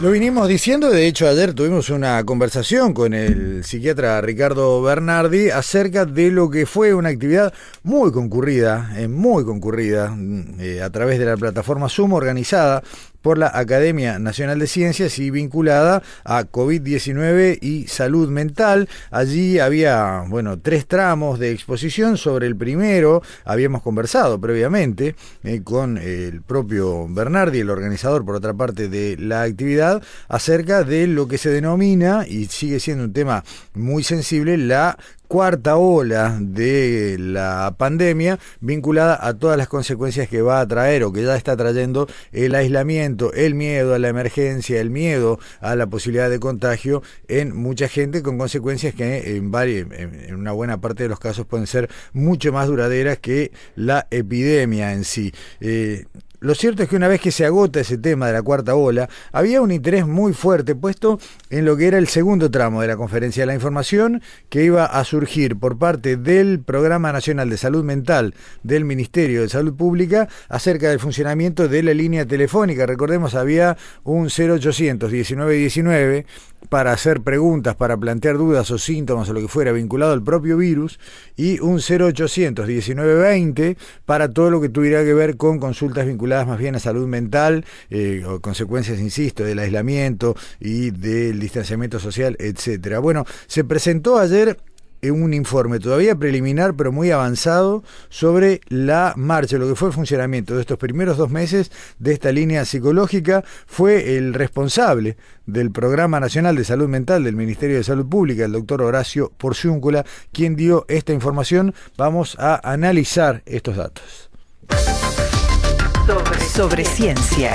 Lo vinimos diciendo, de hecho ayer tuvimos una conversación con el psiquiatra Ricardo Bernardi acerca de lo que fue una actividad muy concurrida, eh, muy concurrida, mm, eh, a través de la plataforma Zoom organizada por la Academia Nacional de Ciencias y vinculada a COVID-19 y salud mental. Allí había, bueno, tres tramos de exposición. Sobre el primero habíamos conversado previamente eh, con el propio Bernardi, el organizador, por otra parte, de la actividad, acerca de lo que se denomina, y sigue siendo un tema muy sensible, la cuarta ola de la pandemia vinculada a todas las consecuencias que va a traer o que ya está trayendo el aislamiento, el miedo a la emergencia, el miedo a la posibilidad de contagio en mucha gente con consecuencias que en, en una buena parte de los casos pueden ser mucho más duraderas que la epidemia en sí. Eh, lo cierto es que una vez que se agota ese tema de la cuarta ola, había un interés muy fuerte puesto en lo que era el segundo tramo de la conferencia de la información que iba a surgir por parte del Programa Nacional de Salud Mental del Ministerio de Salud Pública acerca del funcionamiento de la línea telefónica. Recordemos, había un 0800 1919 para hacer preguntas, para plantear dudas o síntomas o lo que fuera vinculado al propio virus y un 0800 1920 para todo lo que tuviera que ver con consultas vinculadas más bien a salud mental eh, o consecuencias, insisto, del aislamiento y del distanciamiento social, etcétera. Bueno, se presentó ayer un informe todavía preliminar pero muy avanzado sobre la marcha, lo que fue el funcionamiento de estos primeros dos meses de esta línea psicológica. Fue el responsable del Programa Nacional de Salud Mental del Ministerio de Salud Pública, el doctor Horacio Porciúncula, quien dio esta información. Vamos a analizar estos datos. Sobre, sobre ciencia.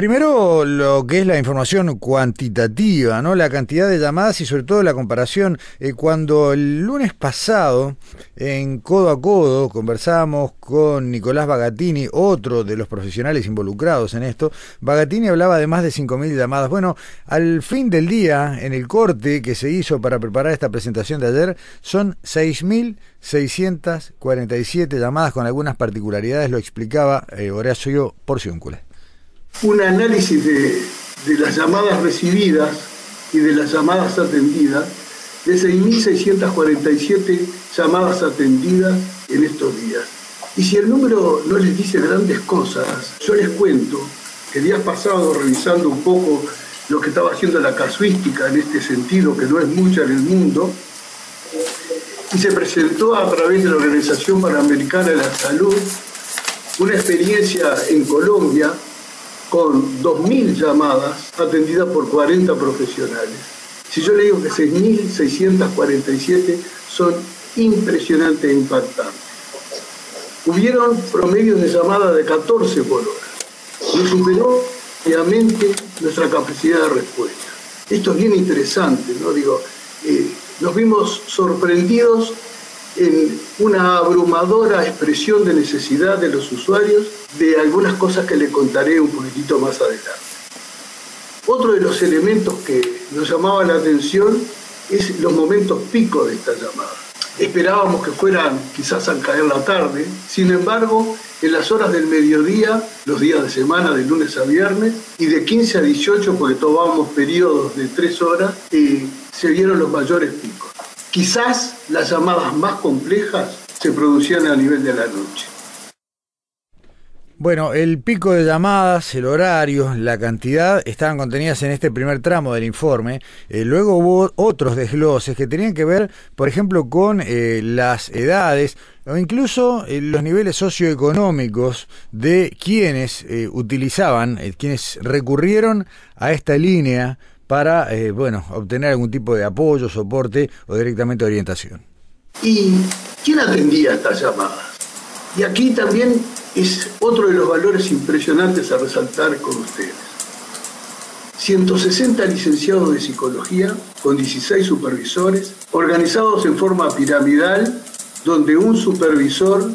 Primero, lo que es la información cuantitativa, ¿no? La cantidad de llamadas y sobre todo la comparación. Eh, cuando el lunes pasado, en Codo a Codo, conversamos con Nicolás Bagatini, otro de los profesionales involucrados en esto. Bagatini hablaba de más de 5.000 llamadas. Bueno, al fin del día, en el corte que se hizo para preparar esta presentación de ayer, son 6.647 llamadas con algunas particularidades, lo explicaba eh, Horacio Porciúncula un análisis de, las llamadas recibidas y de las llamadas atendidas, de 6.647 llamadas atendidas en estos días. Y si el número no les dice grandes cosas, yo les cuento que días pasados, revisando un poco lo que estaba haciendo la casuística en este sentido, que no es mucha en el mundo, y se presentó a través de la Organización Panamericana de la Salud una experiencia en Colombia con 2.000 llamadas atendidas por 40 profesionales. Si yo le digo que 6.647 son impresionantes e impactantes. Hubieron promedios de llamada de 14 por hora. Y superó obviamente nuestra capacidad de respuesta. Esto es bien interesante, ¿no? Digo, eh, nos vimos sorprendidos en una abrumadora expresión de necesidad de los usuarios de algunas cosas que le contaré un poquitito más adelante. Otro de los elementos que nos llamaba la atención es los momentos pico de esta llamada. Esperábamos que fueran quizás al caer la tarde, sin embargo, en las horas del mediodía, los días de semana, de lunes a viernes, y de 15 a 18, porque tomábamos periodos de tres horas, eh, se vieron los mayores picos. Quizás las llamadas más complejas se producían a nivel de la noche. Bueno, el pico de llamadas, el horario, la cantidad estaban contenidas en este primer tramo del informe. Eh, luego hubo otros desgloses que tenían que ver, por ejemplo, con eh, las edades o incluso eh, los niveles socioeconómicos de quienes utilizaban, quienes recurrieron a esta línea para, bueno, obtener algún tipo de apoyo, soporte o directamente orientación. ¿Y quién atendía estas llamadas? Y aquí también es otro de los valores impresionantes a resaltar con ustedes. 160 licenciados de psicología con 16 supervisores, organizados en forma piramidal, donde un supervisor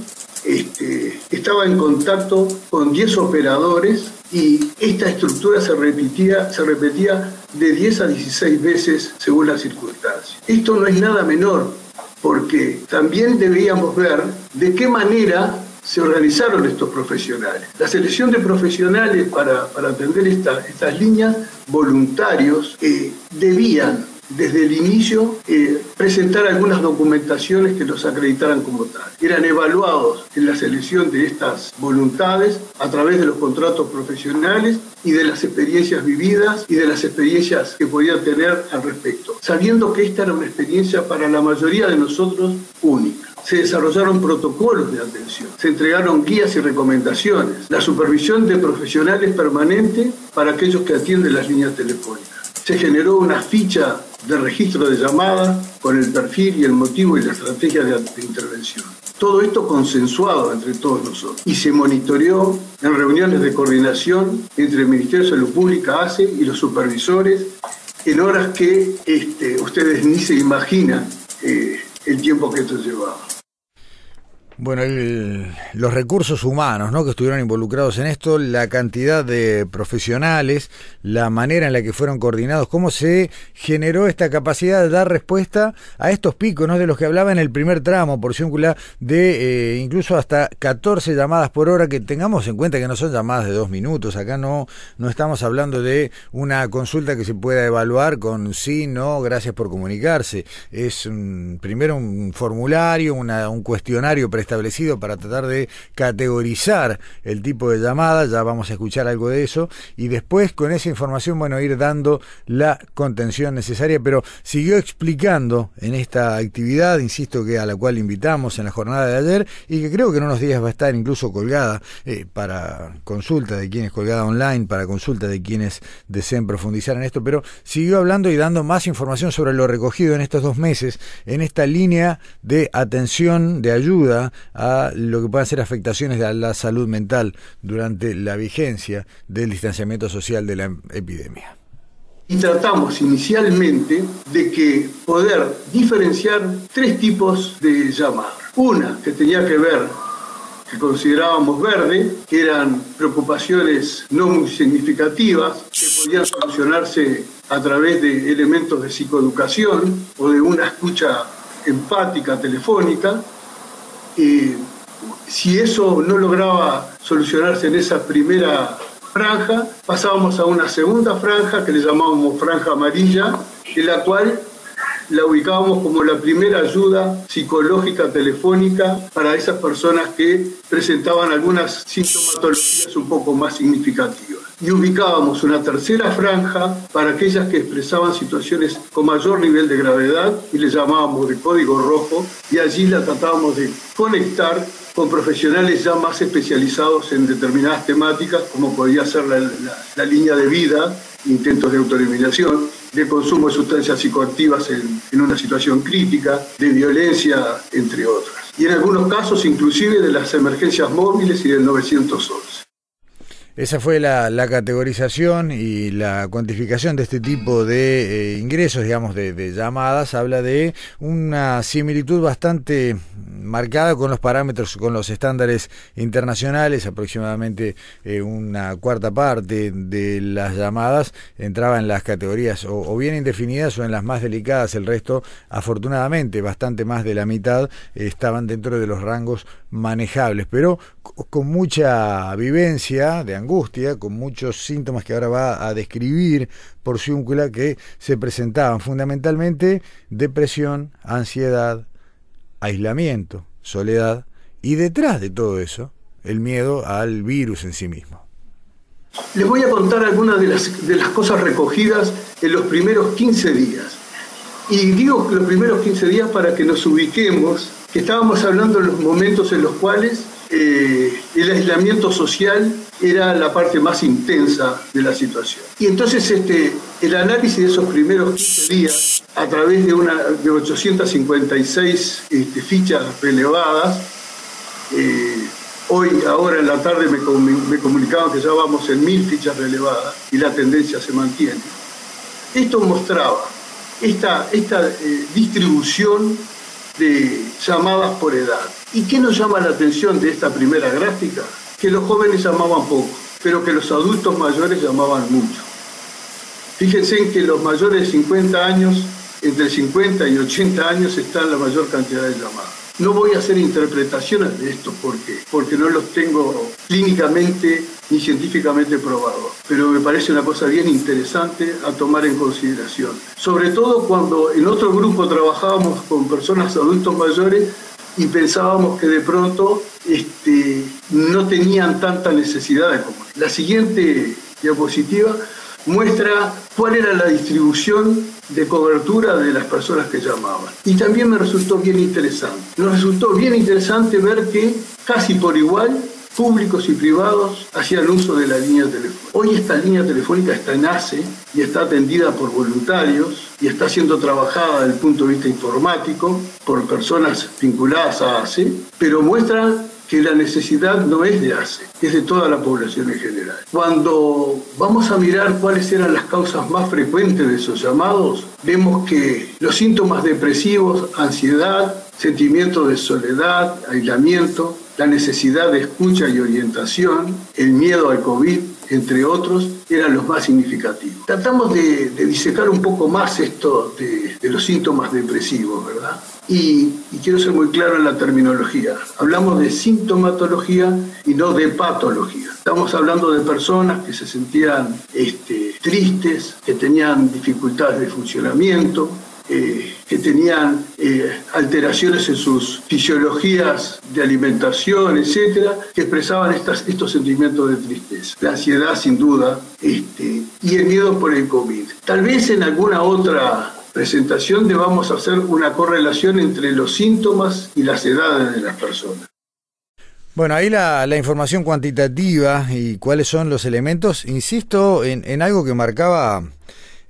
este, estaba en contacto con 10 operadores y esta estructura se repetía, se repetía de 10 a 16 veces según las circunstancias. Esto no es nada menor, porque también debíamos ver de qué manera se organizaron estos profesionales. La selección de profesionales para, atender estas líneas, voluntarios, eh, debían desde el inicio eh, presentar algunas documentaciones que los acreditaran como tal. Eran evaluados en la selección de estas voluntades a través de los contratos profesionales y de las experiencias vividas y de las experiencias que podían tener al respecto, sabiendo que esta era una experiencia para la mayoría de nosotros única se desarrollaron protocolos de atención, se entregaron guías y recomendaciones, la supervisión de profesionales permanente para aquellos que atienden las líneas telefónicas. Se generó una ficha de registro de llamada con el perfil y el motivo y la estrategia de, intervención. Todo esto consensuado entre todos nosotros y se monitoreó en reuniones de coordinación entre el Ministerio de Salud Pública, ACE y los supervisores en horas que este, ustedes ni se imaginan eh, el tiempo que esto llevaba. Bueno, los recursos humanos ¿no? que estuvieron involucrados en esto, la cantidad de profesionales, la manera en la que fueron coordinados, cómo se generó esta capacidad de dar respuesta a estos picos ¿no? de los que hablaba en el primer tramo, por circular, de eh, incluso hasta 14 llamadas por hora, que tengamos en cuenta que no son llamadas de dos minutos, acá no, no estamos hablando de una consulta que se pueda evaluar con sí, no, gracias por comunicarse. Es primero un formulario, una, un cuestionario establecido para tratar de categorizar el tipo de llamada, ya vamos a escuchar algo de eso, y después con esa información, bueno, ir dando la contención necesaria, pero siguió explicando en esta actividad, insisto que a la cual invitamos en la jornada de ayer, y que creo que en unos días va a estar incluso colgada eh, para consulta de quienes colgada online, para consulta de quienes deseen profundizar en esto, pero siguió hablando y dando más información sobre lo recogido en estos dos meses, en esta línea de atención, de ayuda a lo que puedan ser afectaciones de la salud mental durante la vigencia del distanciamiento social de la epidemia. Y tratamos inicialmente de que poder diferenciar tres tipos de llamadas. Una que tenía que ver que considerábamos verde, que eran preocupaciones no muy significativas, que podían solucionarse a través de elementos de psicoeducación o de una escucha empática telefónica, si eso no lograba solucionarse en esa primera franja, pasábamos a una segunda franja que le llamábamos franja amarilla, en la cual la ubicábamos como la primera ayuda psicológica telefónica para esas personas que presentaban algunas sintomatologías un poco más significativas y ubicábamos una tercera franja para aquellas que expresaban situaciones con mayor nivel de gravedad y le llamábamos de código rojo y allí la tratábamos de conectar con profesionales ya más especializados en determinadas temáticas como podía ser la, línea de vida, intentos de autoeliminación, de consumo de sustancias psicoactivas en, en una situación crítica, de violencia, entre otras. Y en algunos casos inclusive de las emergencias móviles y del 911. Esa fue la, categorización y la cuantificación de este tipo de eh, ingresos, digamos, de, llamadas. Habla de una similitud bastante marcada con los parámetros, con los estándares internacionales, aproximadamente eh, una cuarta parte de las llamadas entraba en las categorías o, bien indefinidas o en las más delicadas, el resto, afortunadamente, bastante más de la mitad estaban dentro de los rangos manejables, pero con mucha vivencia de angustia, con muchos síntomas que ahora va a describir por Ciúncula que se presentaban fundamentalmente depresión, ansiedad, aislamiento, soledad y detrás de todo eso el miedo al virus en sí mismo. Les voy a contar algunas de las, de las cosas recogidas en los primeros 15 días. Y digo los primeros 15 días para que nos ubiquemos, que estábamos hablando en los momentos en los cuales eh, el aislamiento social era la parte más intensa de la situación. Y entonces este, el análisis de esos primeros 15 días, a través de, una, de 856 este, fichas relevadas, eh, hoy, ahora en la tarde me, me, comunicaban que ya vamos en mil fichas relevadas y la tendencia se mantiene. Esto mostraba esta, esta eh, distribución de llamadas por edad. ¿Y qué nos llama la atención de esta primera gráfica? Que los jóvenes llamaban poco, pero que los adultos mayores llamaban mucho. Fíjense en que los mayores de 50 años, entre 50 y 80 años, están la mayor cantidad de llamadas. No voy a hacer interpretaciones de esto porque, porque no los tengo clínicamente ni científicamente probados, pero me parece una cosa bien interesante a tomar en consideración. Sobre todo cuando en otro grupo trabajábamos con personas adultos mayores y pensábamos que de pronto este, no tenían tanta necesidad de comer. La siguiente diapositiva muestra cuál era la distribución de cobertura de las personas que llamaban. Y también me resultó bien interesante. Nos resultó bien interesante ver que casi por igual públicos y privados hacían uso de la línea telefónica. Hoy esta línea telefónica está en ACE y está atendida por voluntarios y está siendo trabajada desde el punto de vista informático por personas vinculadas a ACE, pero muestra que la necesidad no es de ACE, es de toda la población en general. Cuando vamos a mirar cuáles eran las causas más frecuentes de esos llamados, vemos que los síntomas depresivos, ansiedad, sentimiento de soledad, aislamiento, la necesidad de escucha y orientación, el miedo al COVID, entre otros, eran los más significativos. Tratamos de, disecar un poco más esto de, los síntomas depresivos, ¿verdad? Y, quiero ser muy claro en la terminología. Hablamos de sintomatología y no de patología. Estamos hablando de personas que se sentían este, tristes, que tenían dificultades de funcionamiento, eh, que tenían eh, alteraciones en sus fisiologías de alimentación, etcétera, que expresaban estos sentimientos de tristeza. La ansiedad, sin duda, este, y el miedo por el COVID. Tal vez en alguna otra presentación debamos hacer una correlación entre los síntomas y las edades de las personas. Bueno, ahí la, información cuantitativa y cuáles son los elementos, insisto en algo que marcaba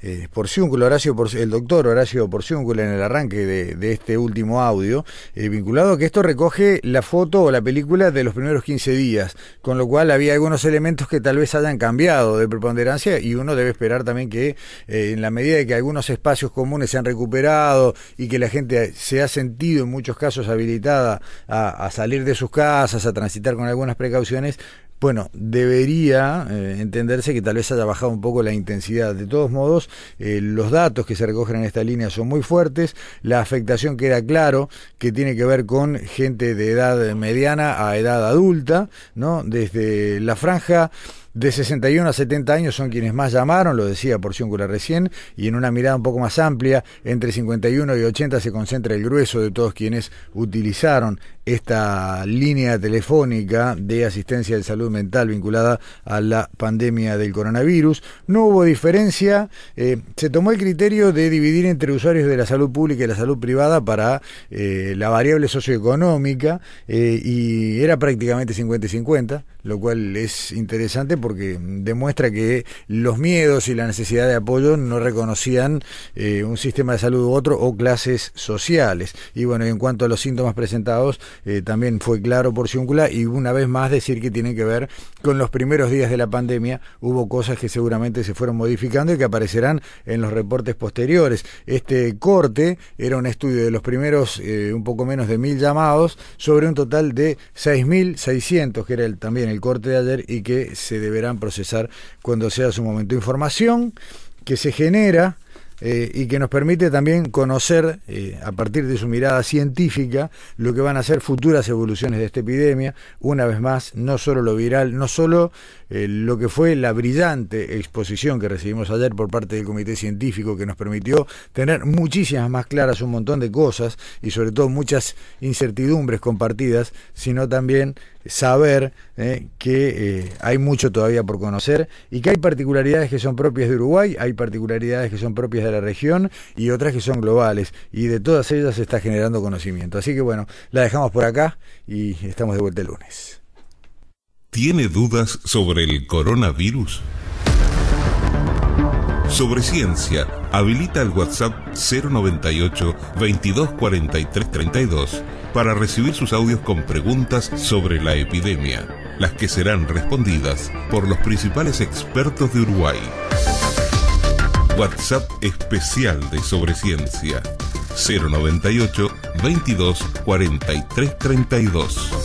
eh, Porciúnculo, Horacio el doctor Horacio Porciúnculo en el arranque de, este último audio, eh, vinculado a que esto recoge la foto o la película de los primeros 15 días, con lo cual había algunos elementos que tal vez hayan cambiado de preponderancia y uno debe esperar también que eh, en la medida de que algunos espacios comunes se han recuperado y que la gente se ha sentido en muchos casos habilitada a salir de sus casas, a transitar con algunas precauciones, bueno, debería eh, entenderse que tal vez haya bajado un poco la intensidad. De todos modos, eh, los datos que se recogen en esta línea son muy fuertes. La afectación queda claro que tiene que ver con gente de edad mediana a edad adulta, ¿no? Desde la franja de 61 a 70 años son quienes más llamaron, lo decía Porciúncula recién, y en una mirada un poco más amplia, entre 51 y 80 se concentra el grueso de todos quienes utilizaron esta línea telefónica de asistencia de salud mental vinculada a la pandemia del coronavirus. No hubo diferencia, eh, se tomó el criterio de dividir entre usuarios de la salud pública y la salud privada para eh, la variable socioeconómica eh, y era prácticamente 50 y 50, lo cual es interesante porque demuestra que los miedos y la necesidad de apoyo no reconocían un sistema de salud u otro o clases sociales. Y bueno, en cuanto a los síntomas presentados, eh, también fue claro por Ciúncula y una vez más decir que tienen que ver con los primeros días de la pandemia. Hubo cosas que seguramente se fueron modificando y que aparecerán en los reportes posteriores. Este corte era un estudio de los primeros eh, un poco menos de mil llamados sobre un total de 6.600, que era el, también el corte de ayer y que se deberán procesar cuando sea su momento. Información que se genera eh, y que nos permite también conocer, eh, a partir de su mirada científica, lo que van a ser futuras evoluciones de esta epidemia. Una vez más, no solo lo viral, no solo eh, lo que fue la brillante exposición que recibimos ayer por parte del Comité Científico, que nos permitió tener muchísimas más claras un montón de cosas y sobre todo muchas incertidumbres compartidas, sino también saber eh, que eh, hay mucho todavía por conocer y que hay particularidades que son propias de Uruguay, hay particularidades que son propias de la región y otras que son globales y de todas ellas se está generando conocimiento. Así que bueno, la dejamos por acá y estamos de vuelta el lunes. ¿Tiene dudas sobre el coronavirus? Sobre ciencia, habilita el WhatsApp 098 2243 32 para recibir sus audios con preguntas sobre la epidemia, las que serán respondidas por los principales expertos de Uruguay. WhatsApp especial de Sobre Ciencia 098 22 43 32.